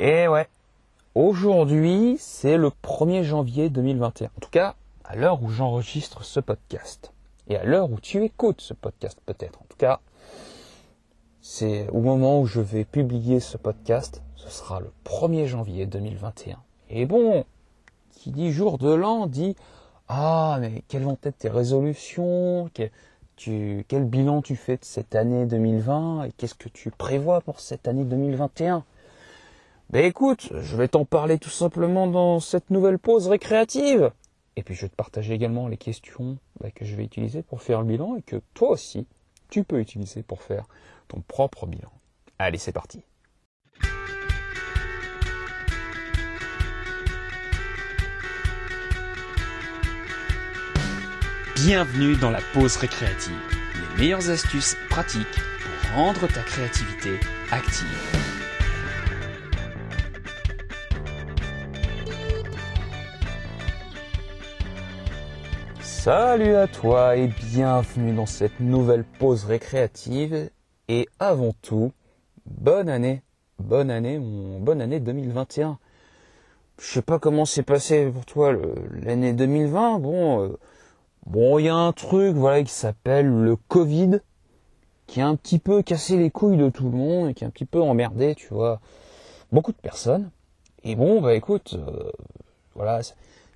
Et ouais, aujourd'hui c'est le 1er janvier 2021. En tout cas, à l'heure où j'enregistre ce podcast. Et à l'heure où tu écoutes ce podcast peut-être. En tout cas, c'est au moment où je vais publier ce podcast, ce sera le 1er janvier 2021. Et bon, qui dit jour de l'an dit ah mais quelles vont être tes résolutions? Tu, quel bilan tu fais de cette année 2020 et qu'est-ce que tu prévois pour cette année 2021 Ben écoute, je vais t'en parler tout simplement dans cette nouvelle pause récréative. Et puis je vais te partager également les questions bah, que je vais utiliser pour faire le bilan et que toi aussi, tu peux utiliser pour faire ton propre bilan. Allez, c'est parti. Bienvenue dans la pause récréative. Les meilleures astuces pratiques pour rendre ta créativité active. Salut à toi et bienvenue dans cette nouvelle pause récréative. Et avant tout, bonne année, bonne année, bonne année 2021. Je sais pas comment s'est passé pour toi l'année 2020. Bon, euh, bon, il y a un truc, voilà, qui s'appelle le Covid, qui a un petit peu cassé les couilles de tout le monde et qui a un petit peu emmerdé, tu vois, beaucoup de personnes. Et bon, bah écoute, euh, voilà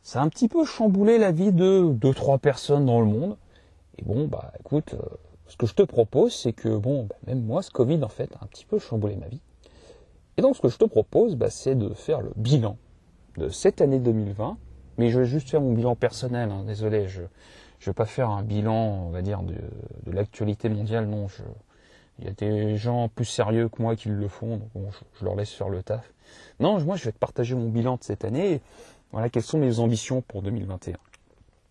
ça a un petit peu chamboulé la vie de deux trois personnes dans le monde. Et bon, bah écoute, euh, ce que je te propose, c'est que bon, bah, même moi, ce Covid en fait a un petit peu chamboulé ma vie. Et donc ce que je te propose, bah, c'est de faire le bilan de cette année 2020. Mais je vais juste faire mon bilan personnel. Hein, désolé, je je vais pas faire un bilan, on va dire, de, de l'actualité mondiale. Non, je, il y a des gens plus sérieux que moi qui le font, donc bon, je, je, leur laisse faire le taf. Non, moi je vais te partager mon bilan de cette année. Voilà, quelles sont mes ambitions pour 2021.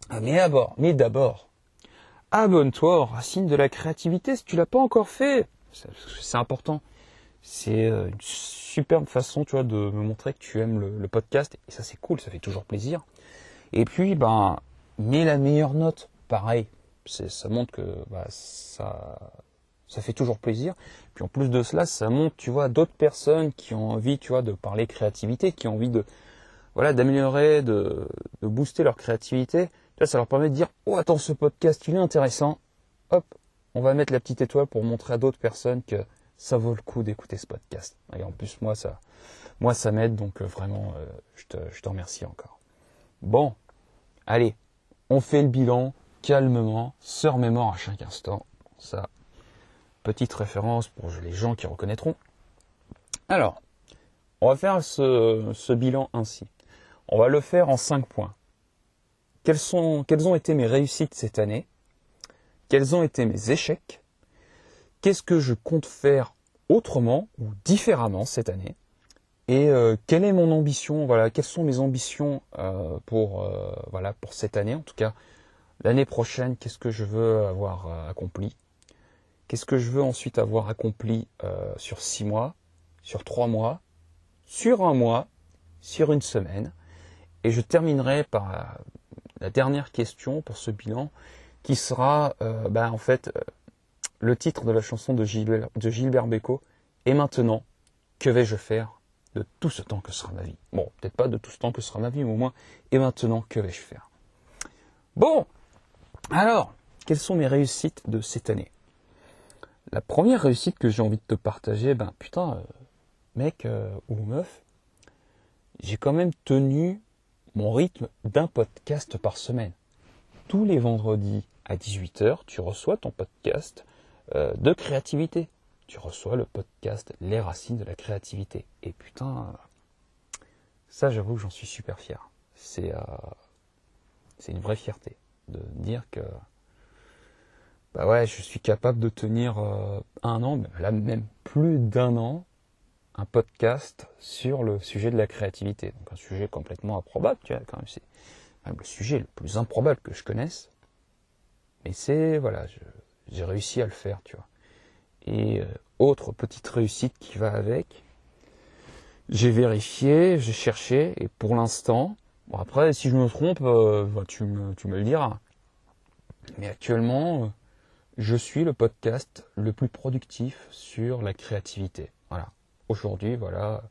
Ah, mais d'abord, mais d'abord, abonne-toi aux racines de la créativité si tu l'as pas encore fait. C'est important. C'est euh, une superbe façon, tu vois, de me montrer que tu aimes le, podcast. Et ça, c'est cool, ça fait toujours plaisir. Et puis, ben, mets la meilleure note. Pareil. Ça montre que bah, ça, ça fait toujours plaisir. Puis en plus de cela, ça montre, tu vois, d'autres personnes qui ont envie, tu vois, de parler créativité, qui ont envie de, voilà, d'améliorer, de, booster leur créativité. ça leur permet de dire, oh attends, ce podcast, il est intéressant. Hop, on va mettre la petite étoile pour montrer à d'autres personnes que ça vaut le coup d'écouter ce podcast. Et en plus, moi, ça, moi, ça m'aide, donc euh, vraiment, euh, je, te, je te remercie encore. Bon, allez, on fait le bilan calmement, se remémore à chaque instant. Ça, petite référence pour les gens qui reconnaîtront. Alors, on va faire ce bilan ainsi. On va le faire en cinq points. Quelles, sont, quelles ont été mes réussites cette année? Quels ont été mes échecs? Qu'est-ce que je compte faire autrement ou différemment cette année? Et euh, quelle est mon ambition? Voilà, quelles sont mes ambitions euh, pour euh, voilà pour cette année? En tout cas, l'année prochaine, qu'est-ce que je veux avoir accompli? Qu'est-ce que je veux ensuite avoir accompli sur six mois, sur trois mois, sur un mois, sur une semaine? Et je terminerai par la dernière question pour ce bilan, qui sera euh, bah, en fait euh, le titre de la chanson de Gilbert, de Gilbert. Et maintenant, que vais-je faire de tout ce temps que sera ma vie? Bon, peut-être pas de tout ce temps que sera ma vie, mais au moins, et maintenant, que vais-je faire? Bon, alors, quelles sont mes réussites de cette année? La première réussite que j'ai envie de te partager, ben putain, euh, mec ou meuf, j'ai quand même tenu mon rythme d'un podcast par semaine. Tous les vendredis à 18h, tu reçois ton podcast euh, de créativité. Tu reçois le podcast Les racines de la créativité. Et putain, ça j'avoue que j'en suis super fier. C'est euh, une vraie fierté de dire que bah je suis capable de tenir euh, un an, là même plus d'un an, un podcast sur le sujet de la créativité. Donc un sujet complètement improbable, tu vois, quand même, c'est le sujet le plus improbable que je connaisse. Mais c'est, voilà, j'ai réussi à le faire, tu vois. Et euh, autre petite réussite qui va avec, j'ai vérifié, j'ai cherché, et pour l'instant, bon après, si je me trompe, euh, bah, tu, me, le diras. Mais actuellement, euh, je suis le podcast le plus productif sur la créativité. Voilà aujourd'hui, voilà,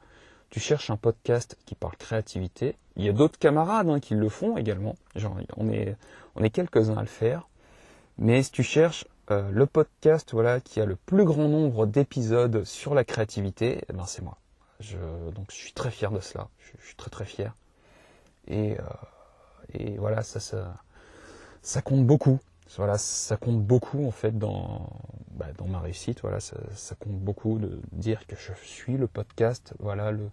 tu cherches un podcast qui parle créativité, il y a d'autres camarades hein, qui le font également. Genre, on est, on est quelques-uns à le faire. Mais si tu cherches euh, le podcast voilà, qui a le plus grand nombre d'épisodes sur la créativité, eh ben c'est moi. Je, donc je suis très fier de cela. Je, suis très très fier. Et, euh, et voilà, ça, ça, ça compte beaucoup. Voilà, ça compte beaucoup en fait dans, bah, ma réussite. Voilà, ça, compte beaucoup de dire que je suis le podcast, voilà, le,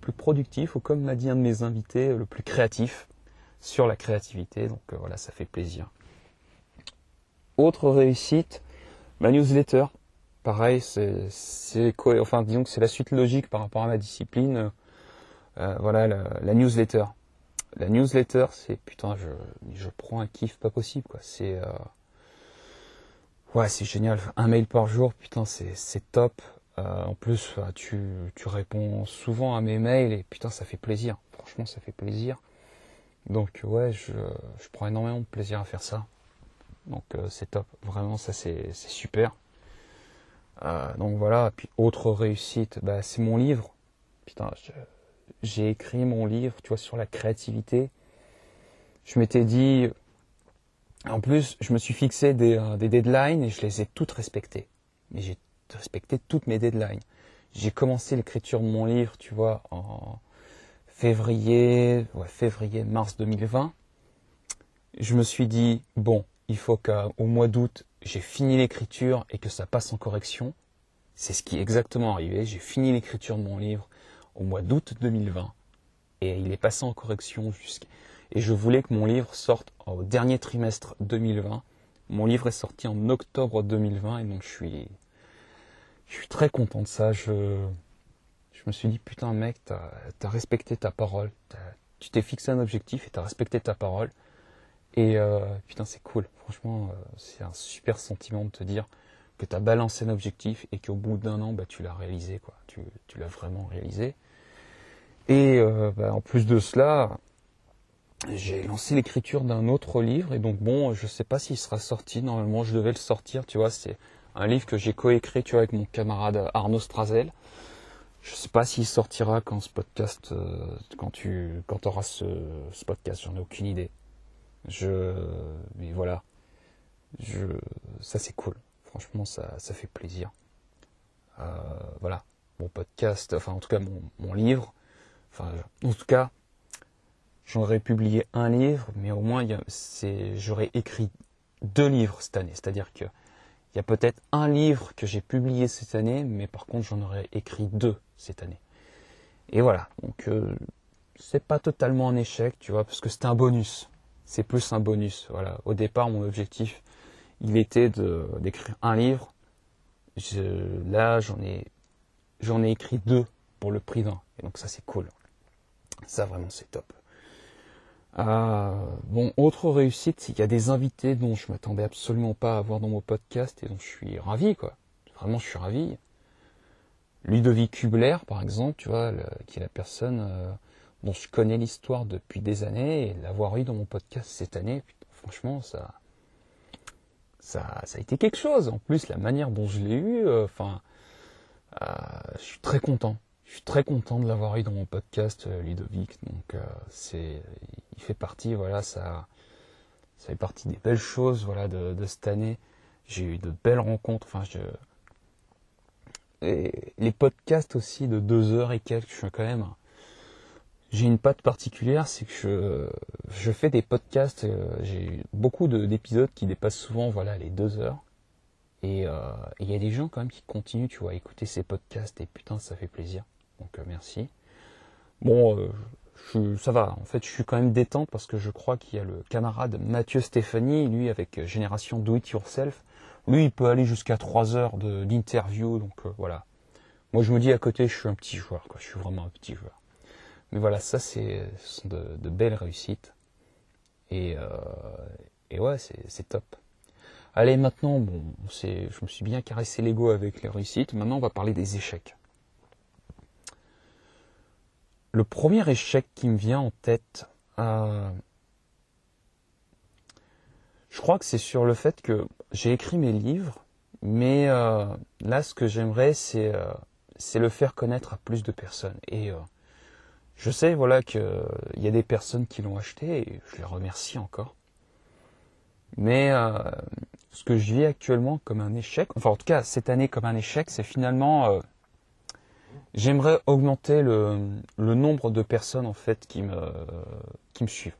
plus productif, ou comme m'a dit un de mes invités, le plus créatif sur la créativité. Donc euh, voilà, ça fait plaisir. Autre réussite, ma newsletter. Pareil, c'est, enfin disons c'est la suite logique par rapport à ma discipline. Euh, voilà, la, newsletter. La newsletter, c'est putain, je, je prends un kiff pas possible quoi. C'est euh, ouais, c'est génial. Un mail par jour, putain, c'est, top. Euh, en plus, tu, tu réponds souvent à mes mails et putain, ça fait plaisir. Franchement, ça fait plaisir. Donc ouais, je, je prends énormément de plaisir à faire ça. Donc euh, c'est top. Vraiment, ça c'est super. Euh, donc voilà. Puis autre réussite, bah, c'est mon livre. Putain, j'ai écrit mon livre, tu vois, sur la créativité. Je m'étais dit, en plus, je me suis fixé des, des deadlines et je les ai toutes respectées. Mais j'ai respecter toutes mes deadlines. J'ai commencé l'écriture de mon livre, tu vois, en février, ouais, février, mars 2020. Je me suis dit, bon, il faut qu'au mois d'août, j'ai fini l'écriture et que ça passe en correction. C'est ce qui est exactement arrivé. J'ai fini l'écriture de mon livre au mois d'août 2020 et il est passé en correction jusqu'à... Et je voulais que mon livre sorte au dernier trimestre 2020. Mon livre est sorti en octobre 2020 et donc je suis je suis très content de ça. Je, je me suis dit, putain, mec, t'as as respecté ta parole. Tu t'es fixé un objectif et t'as respecté ta parole. Et euh, putain, c'est cool. Franchement, euh, c'est un super sentiment de te dire que tu as balancé un objectif et qu'au bout d'un an, bah, tu l'as réalisé. Quoi. Tu, tu l'as vraiment réalisé. Et euh, bah, en plus de cela, j'ai lancé l'écriture d'un autre livre. Et donc, bon, je sais pas s'il sera sorti. Normalement, je devais le sortir. Tu vois, c'est un livre que j'ai coécrit, tu avec mon camarade Arnaud Strazel. Je sais pas s'il sortira quand ce podcast, euh, quand tu, quand auras ce, ce podcast, j'en ai aucune idée. Je, mais voilà, je, ça c'est cool. Franchement, ça, ça fait plaisir. Euh, voilà, mon podcast, enfin en tout cas mon, livre, enfin en tout cas, j'aurais publié un livre, mais au moins j'aurais écrit deux livres cette année. C'est-à-dire que il y a peut-être un livre que j'ai publié cette année, mais par contre j'en aurais écrit deux cette année. Et voilà, donc euh, c'est pas totalement un échec, tu vois, parce que c'est un bonus. C'est plus un bonus. Voilà. Au départ, mon objectif, il était d'écrire un livre. là, j'en ai écrit deux pour le prix d'un. Et donc ça, c'est cool. Ça, vraiment, c'est top. Ah, bon, autre réussite, il y a des invités dont je m'attendais absolument pas à avoir dans mon podcast et dont je suis ravi, quoi. Vraiment, je suis ravi. Ludovic Kubler, par exemple, tu vois, qui est la personne euh, dont je connais l'histoire depuis des années et l'avoir eu dans mon podcast cette année, franchement, ça, ça, ça a été quelque chose. En plus, la manière dont je l'ai eu, euh, enfin, euh, je suis très content. Je suis très content de l'avoir eu dans mon podcast, Ludovic. Donc, c'est, il fait partie, voilà, ça, ça fait partie des belles choses, voilà, de, cette année. J'ai eu de belles rencontres, enfin, je, et les podcasts aussi de deux heures et quelques, je suis quand même, j'ai une patte particulière, c'est que je, je fais des podcasts, euh, j'ai beaucoup d'épisodes qui dépassent souvent, voilà, les deux heures. Et euh, il y a des gens quand même qui continuent, tu vois, à écouter ces podcasts et putain, ça fait plaisir. Donc euh, merci. Bon, ça va. En fait, je suis quand même détente parce que je crois qu'il y a le camarade Mathieu Stéphanie, lui avec Génération Do It Yourself. Lui, il peut aller jusqu'à 3 heures d'interview, donc voilà. Moi, je me dis à côté, je suis un petit joueur, quoi. Je suis vraiment un petit joueur. Mais voilà, ça, c'est, ce sont de, belles réussites. Et, euh, et ouais, c'est top. Allez, maintenant, bon, je me suis bien caressé l'ego avec les réussites. Maintenant, on va parler des échecs. Le premier échec qui me vient en tête, euh, je crois que c'est sur le fait que j'ai écrit mes livres, mais euh, là, ce que j'aimerais, c'est le faire connaître à plus de personnes. Et je sais, voilà, qu'il y a des personnes qui l'ont acheté et je les remercie encore. Mais euh, ce que je vis actuellement comme un échec, enfin en tout cas cette année comme un échec, c'est finalement euh, j'aimerais augmenter le, nombre de personnes en fait qui me suivent.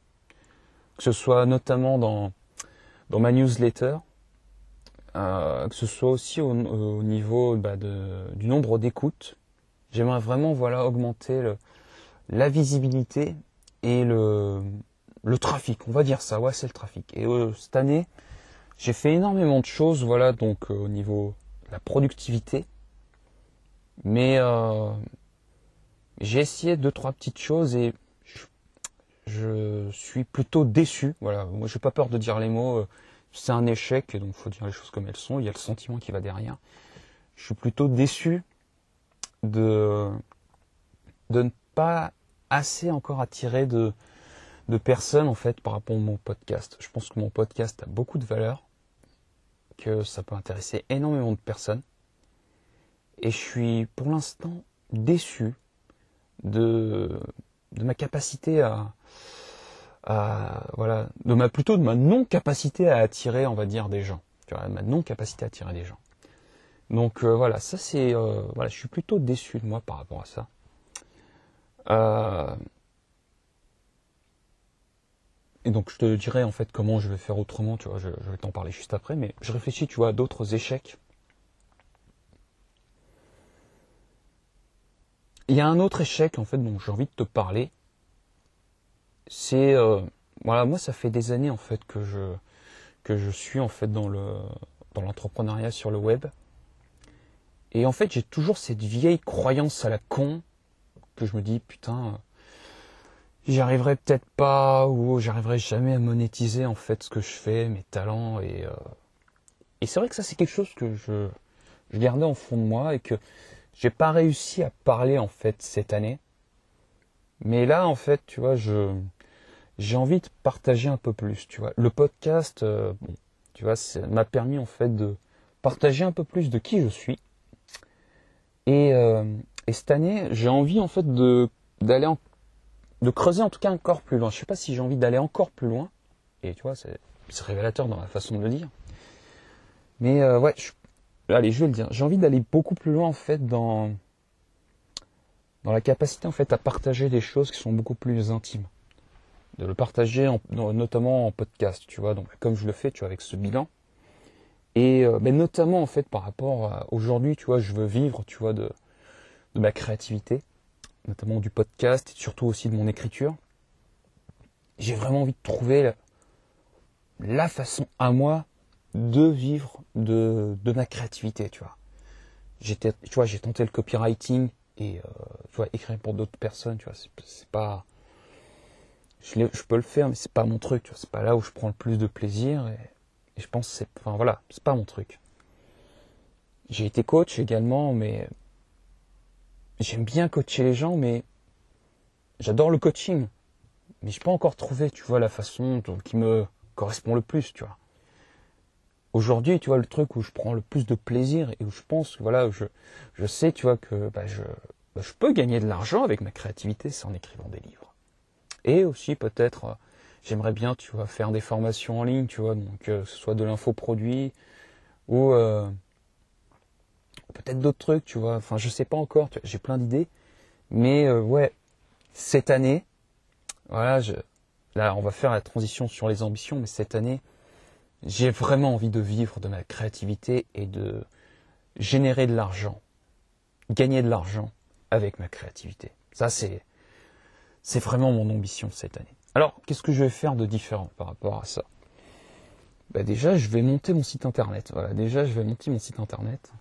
Que ce soit notamment dans ma newsletter, euh, que ce soit aussi au, au niveau bah, du nombre d'écoutes. J'aimerais vraiment voilà augmenter le, la visibilité et le, le trafic, on va dire ça, ouais c'est le trafic. Et euh, cette année, j'ai fait énormément de choses, voilà, donc euh, au niveau de la productivité. Mais euh, j'ai essayé deux, trois petites choses et je, suis plutôt déçu. Voilà, moi j'ai pas peur de dire les mots, c'est un échec, donc faut dire les choses comme elles sont, il y a le sentiment qui va derrière. Je suis plutôt déçu de, de ne pas assez encore attiré de, de personnes en fait par rapport à mon podcast. Je pense que mon podcast a beaucoup de valeur, que ça peut intéresser énormément de personnes. Et je suis pour l'instant déçu de, de ma capacité à, voilà, de ma plutôt de ma non capacité à attirer, on va dire, des gens. Tu vois, ma non capacité à attirer des gens. Donc euh, voilà, ça c'est, euh, voilà, je suis plutôt déçu de moi par rapport à ça. Euh, et donc je te dirai en fait comment je vais faire autrement, tu vois, je, vais t'en parler juste après, mais je réfléchis, tu vois, à d'autres échecs. Il y a un autre échec en fait dont j'ai envie de te parler. C'est euh, voilà, moi ça fait des années en fait que je que je suis en fait dans le dans l'entrepreneuriat sur le web. Et en fait, j'ai toujours cette vieille croyance à la con que je me dis putain j'y arriverai peut-être pas ou j'arriverai jamais à monétiser en fait ce que je fais, mes talents et euh, et c'est vrai que ça c'est quelque chose que je je gardais en fond de moi et que j'ai pas réussi à parler en fait cette année. Mais là en fait, tu vois, je j'ai envie de partager un peu plus, tu vois. Le podcast euh, bon, tu vois, m'a permis en fait de partager un peu plus de qui je suis. Et, euh, et cette année, j'ai envie en fait de d'aller de creuser en tout cas encore plus loin. Je sais pas si j'ai envie d'aller encore plus loin. Et tu vois, c'est révélateur dans la façon de le dire. Mais euh, ouais, allez, je vais le dire. J'ai envie d'aller beaucoup plus loin en fait dans dans la capacité en fait à partager des choses qui sont beaucoup plus intimes. De le partager en, notamment en podcast, tu vois. Donc comme je le fais, tu vois, avec ce bilan. Et euh, notamment en fait par rapport à aujourd'hui, tu vois, je veux vivre, tu vois, de de ma créativité notamment du podcast et surtout aussi de mon écriture. J'ai vraiment envie de trouver la, façon à moi de vivre de, de ma créativité, tu vois. J'étais, tu vois, j'ai tenté le copywriting et euh, tu vois, écrire pour d'autres personnes, tu vois, c'est pas, je, peux le faire, mais c'est pas mon truc, tu vois, c'est pas là où je prends le plus de plaisir et je pense c'est, enfin voilà, c'est pas mon truc. J'ai été coach également, mais j'aime bien coacher les gens, mais j'adore le coaching. Mais je n'ai pas encore trouvé, tu vois, la façon qui me correspond le plus, tu vois. Aujourd'hui, tu vois, le truc où je prends le plus de plaisir et où je pense, voilà, je, je sais, tu vois, que bah, je, bah, je peux gagner de l'argent avec ma créativité, c'est en écrivant des livres. Et aussi, peut-être, euh, j'aimerais bien, tu vois, faire des formations en ligne, tu vois, donc euh, que ce soit de l'infoproduit ou euh, peut-être d'autres trucs, tu vois. Enfin, je sais pas encore. J'ai plein d'idées, mais euh, ouais, cette année, voilà, là, on va faire la transition sur les ambitions, mais cette année, j'ai vraiment envie de vivre de ma créativité et de générer de l'argent, gagner de l'argent avec ma créativité. Ça, c'est c'est vraiment mon ambition cette année. Alors, qu'est-ce que je vais faire de différent par rapport à ça? Bah déjà, je vais monter mon site internet. Voilà, déjà, je vais monter mon site internet.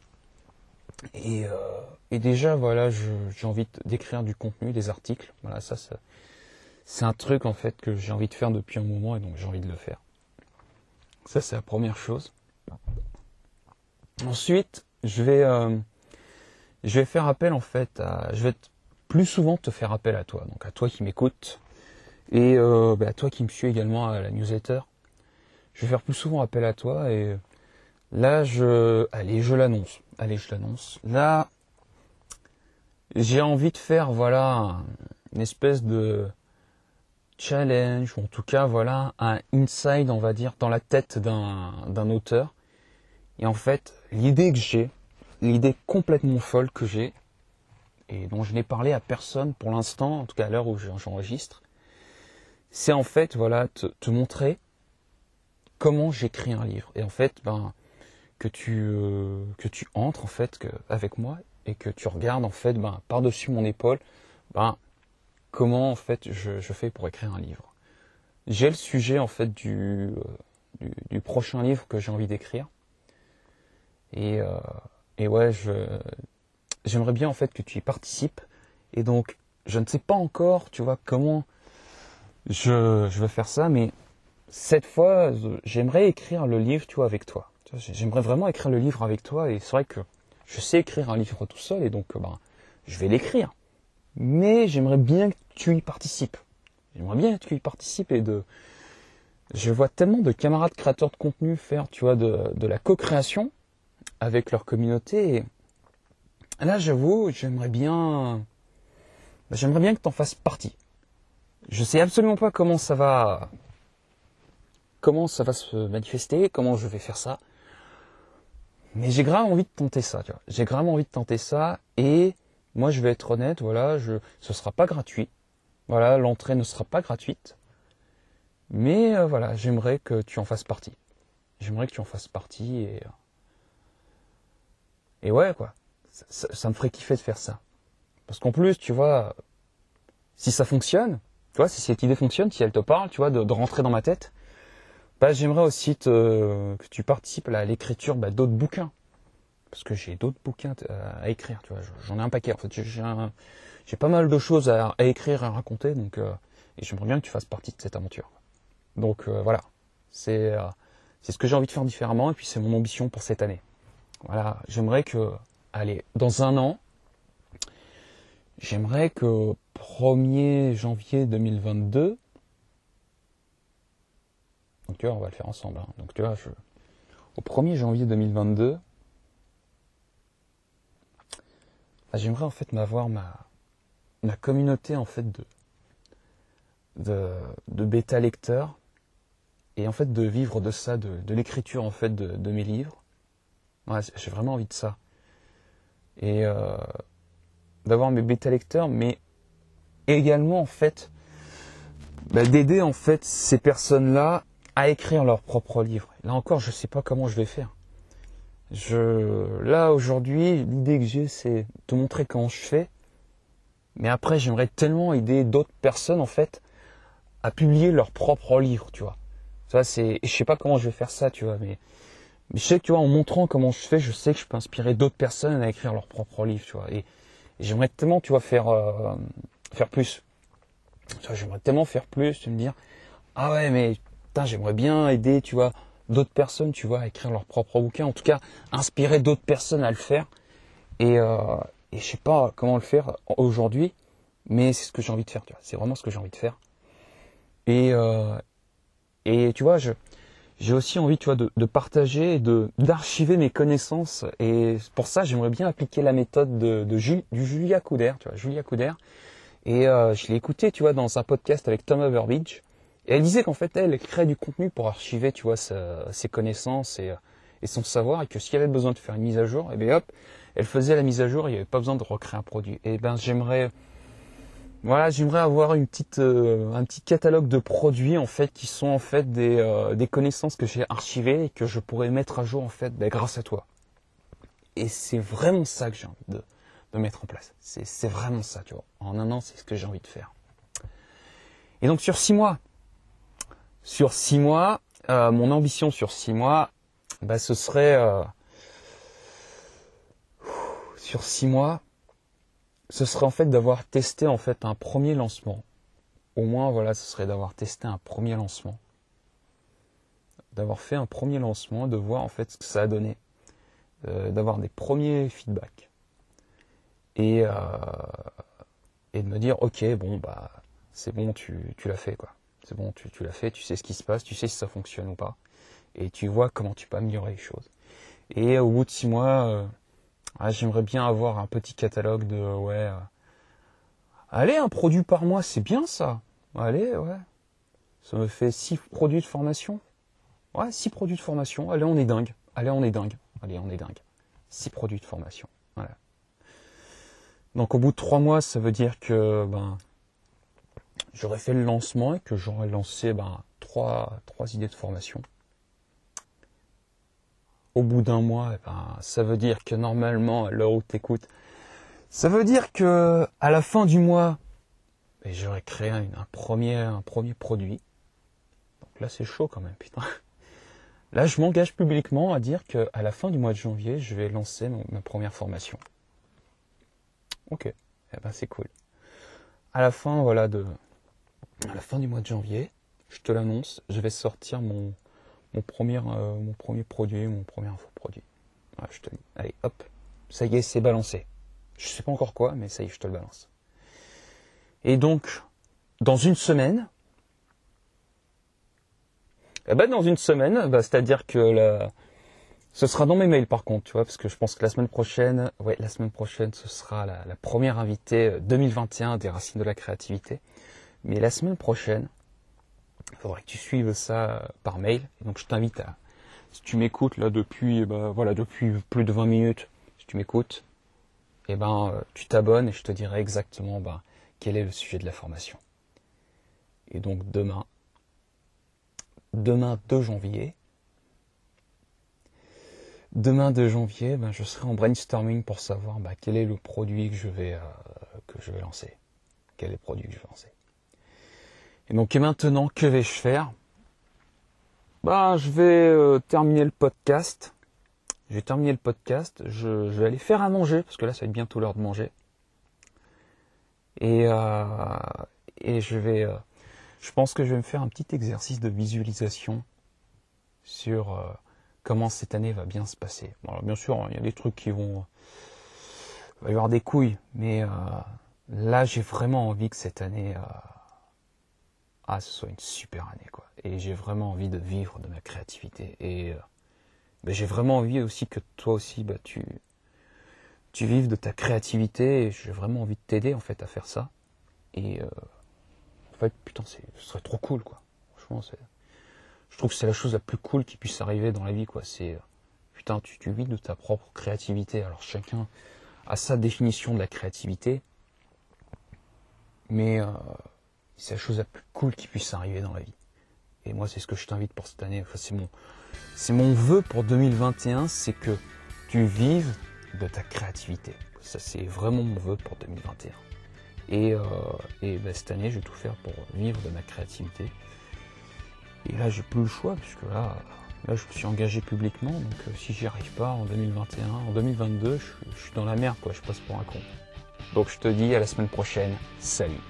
Et, euh, et déjà, voilà, j'ai envie d'écrire du contenu, des articles. Voilà, ça, ça c'est un truc en fait que j'ai envie de faire depuis un moment et donc j'ai envie de le faire. Ça, c'est la première chose. Ensuite, je vais, euh, je vais faire appel en fait à, je vais plus souvent te faire appel à toi, donc à toi qui m'écoutes et euh, bah, à toi qui me suis également à la newsletter. Je vais faire plus souvent appel à toi et Là, je, allez, je l'annonce. Allez, je l'annonce. Là, j'ai envie de faire voilà une espèce de challenge ou en tout cas voilà un inside on va dire dans la tête d'un auteur et en fait l'idée que j'ai l'idée complètement folle que j'ai et dont je n'ai parlé à personne pour l'instant en tout cas à l'heure où j'enregistre c'est en fait voilà te, te montrer comment j'écris un livre et en fait ben que tu euh, que tu entres en fait avec moi et que tu regardes en fait ben, par dessus mon épaule ben comment en fait je, fais pour écrire un livre. J'ai le sujet en fait du, euh, du, prochain livre que j'ai envie d'écrire. Et euh, et ouais j'aimerais bien en fait que tu y participes. Et donc je ne sais pas encore tu vois comment je, je vais faire ça mais cette fois j'aimerais écrire le livre tu vois avec toi J'aimerais vraiment écrire le livre avec toi et c'est vrai que je sais écrire un livre tout seul et donc euh, ben, je vais l'écrire. Mais j'aimerais bien que tu y participes. J'aimerais bien que tu y participes et de... Je vois tellement de camarades créateurs de contenu faire, tu vois, de, la co-création avec leur communauté. Là, j'avoue, j'aimerais bien... J'aimerais bien que tu en fasses partie. Je sais absolument pas comment ça va... Comment ça va se manifester, comment je vais faire ça. Mais j'ai grave envie de tenter ça, tu vois. J'ai grave envie de tenter ça et moi je vais être honnête, voilà, je, ce sera pas gratuit. Voilà, l'entrée ne sera pas gratuite. Mais euh, voilà, j'aimerais que tu en fasses partie. J'aimerais que tu en fasses partie et euh, et ouais quoi, ça, me ferait kiffer de faire ça. Parce qu'en plus, tu vois, si ça fonctionne, tu vois, si cette idée fonctionne, si elle te parle, tu vois, de rentrer dans ma tête, bah, j'aimerais aussi te, que tu participes à l'écriture bah, d'autres bouquins. Parce que j'ai d'autres bouquins à écrire, tu vois. J'en ai un paquet. En fait, j'ai pas mal de choses à, à, écrire à raconter, donc euh, et j'aimerais bien que tu fasses partie de cette aventure. Donc euh, voilà, c'est euh, c'est ce que j'ai envie de faire différemment et puis c'est mon ambition pour cette année. Voilà, j'aimerais que, allez, dans un an, j'aimerais que 1er janvier 2022, donc tu vois, on va le faire ensemble. Hein. Donc tu vois, au 1er janvier 2022, bah, j'aimerais en fait m'avoir ma, ma communauté en fait de, de, bêta lecteurs et en fait de vivre de ça, de, de l'écriture en fait de, de, mes livres. Ouais, j'ai vraiment envie de ça. Et euh, d'avoir mes bêta lecteurs, mais également en fait bah, d'aider en fait ces personnes-là à écrire leur propre livre. Là encore, je ne sais pas comment je vais faire. Je, là aujourd'hui, l'idée que j'ai, c'est de montrer comment je fais. Mais après, j'aimerais tellement aider d'autres personnes en fait à publier leur propre livre, tu vois. Ça, c'est, je sais pas comment je vais faire ça, tu vois, mais, je sais que tu vois, en montrant comment je fais, je sais que je peux inspirer d'autres personnes à écrire leur propre livre, tu vois. Et, et j'aimerais tellement, tu vois, faire euh, faire plus. J'aimerais tellement faire plus, tu me dire, ah ouais, mais j'aimerais bien aider, tu vois, d'autres personnes, tu vois, à écrire leur propre bouquin. En tout cas, inspirer d'autres personnes à le faire. Et, euh, et je sais pas comment le faire aujourd'hui, mais c'est ce que j'ai envie de faire. C'est vraiment ce que j'ai envie de faire. Et, euh, et tu vois, j'ai aussi envie, tu vois, de, partager, de, d'archiver mes connaissances. Et pour ça, j'aimerais bien appliquer la méthode de, de du Julia Couder, tu vois, Julia Couder. Et euh, je l'ai écouté, tu vois, dans un podcast avec Thomas Burbidge. Elle disait qu'en fait, elle, crée du contenu pour archiver, tu vois, ses connaissances et, et, son savoir, et que s'il y avait besoin de faire une mise à jour, et eh bien hop, elle faisait la mise à jour, il n'y avait pas besoin de recréer un produit. Et ben j'aimerais, voilà, j'aimerais avoir une petite, euh, un petit catalogue de produits en fait qui sont en fait des, euh, des connaissances que j'ai archivées et que je pourrais mettre à jour en fait ben, grâce à toi. Et c'est vraiment ça que j'ai envie de, de mettre en place. C'est vraiment ça, tu vois. En un an, c'est ce que j'ai envie de faire. Et donc sur six mois, sur six mois, euh, mon ambition sur six mois, bah, ce serait euh, sur six mois, ce serait en fait d'avoir testé en fait un premier lancement. Au moins, voilà, ce serait d'avoir testé un premier lancement, d'avoir fait un premier lancement, de voir en fait ce que ça a donné, euh, d'avoir des premiers feedbacks. Et et de me dire ok bon bah c'est bon tu tu l'as fait quoi c'est bon, tu, l'as fait, tu sais ce qui se passe, tu sais si ça fonctionne ou pas. Et tu vois comment tu peux améliorer les choses. Et au bout de six mois, euh, Ah, j'aimerais bien avoir un petit catalogue de ouais. euh, allez, un produit par mois, c'est bien ça. Allez, ouais. Ça me fait six produits de formation. Ouais, six produits de formation. Allez, on est dingue. Allez, on est dingue. Allez, on est dingue. Six produits de formation. Voilà. Donc au bout de trois mois, ça veut dire que ben j'aurais fait le lancement et que j'aurais lancé ben, trois, trois idées de formation. Au bout d'un mois, eh ben, ça veut dire que normalement, à l'heure où t'écoutes, ça veut dire que à la fin du mois, ben, j'aurais créé un, premier, un premier produit. Donc là, c'est chaud quand même, putain. Là, je m'engage publiquement à dire que à la fin du mois de janvier, je vais lancer ma première formation. Ok, eh ben c'est cool. À la fin, voilà, de, à la fin du mois de janvier, je te l'annonce, je vais sortir mon, euh, premier produit, mon premier infoproduit. Voilà, je. Allez, hop, ça y est, c'est balancé. Je sais pas encore quoi, mais ça y est, je te le balance. Et donc, dans une semaine, eh ben dans une semaine, bah, c'est-à-dire que la, ce sera dans mes mails par contre, tu vois, parce que je pense que la semaine prochaine, la semaine prochaine, ce sera la, première invitée euh, 2021 des Racines de la créativité. Mais la semaine prochaine, il faudrait que tu suives ça euh, par mail. Donc je t'invite à, si tu m'écoutes là depuis, eh ben, voilà, depuis plus de 20 minutes, si tu m'écoutes, eh ben, euh, tu t'abonnes et je te dirai exactement ben, quel est le sujet de la formation. Et donc demain, demain 2 janvier, demain 2 janvier, ben, je serai en brainstorming pour savoir ben, quel est le produit que je vais, euh, que je vais lancer. Quel est le produit que je vais lancer. Et donc et maintenant, que vais-je faire? Ben, Je vais euh, terminer le podcast. Je vais terminer le podcast. Je, vais aller faire à manger, parce que là, ça va être bientôt l'heure de manger. Et, euh, et je vais... euh, je pense que je vais me faire un petit exercice de visualisation sur euh, comment cette année va bien se passer. Bon, alors, bien sûr, il y a des trucs qui vont... Il va y avoir des couilles, mais euh, là, j'ai vraiment envie que cette année... ah, ce soit une super année, quoi. Et j'ai vraiment envie de vivre de ma créativité. Et euh, ben, j'ai vraiment envie aussi que toi aussi, bah, tu, tu vives de ta créativité. Et j'ai vraiment envie de t'aider, en fait, à faire ça. Et euh, en fait, putain, ce serait trop cool, quoi. Franchement, je trouve que c'est la chose la plus cool qui puisse arriver dans la vie, quoi. C'est, euh, putain, tu, tu vis de ta propre créativité. Alors, chacun a sa définition de la créativité. Mais c'est la chose la plus cool qui puisse arriver dans la vie. Et moi, c'est ce que je t'invite pour cette année. C'est mon, c'est mon vœu pour 2021, c'est que tu vives de ta créativité. Ça, c'est vraiment mon vœu pour 2021. Et, euh, et ben, cette année, je vais tout faire pour vivre de ma créativité. Et là, j'ai plus le choix, puisque là, là, je me suis engagé publiquement. Donc, euh, si j'y arrive pas en 2021, en 2022, je, je suis dans la merde, quoi. Je passe pour un con. Donc, je te dis à la semaine prochaine. Salut.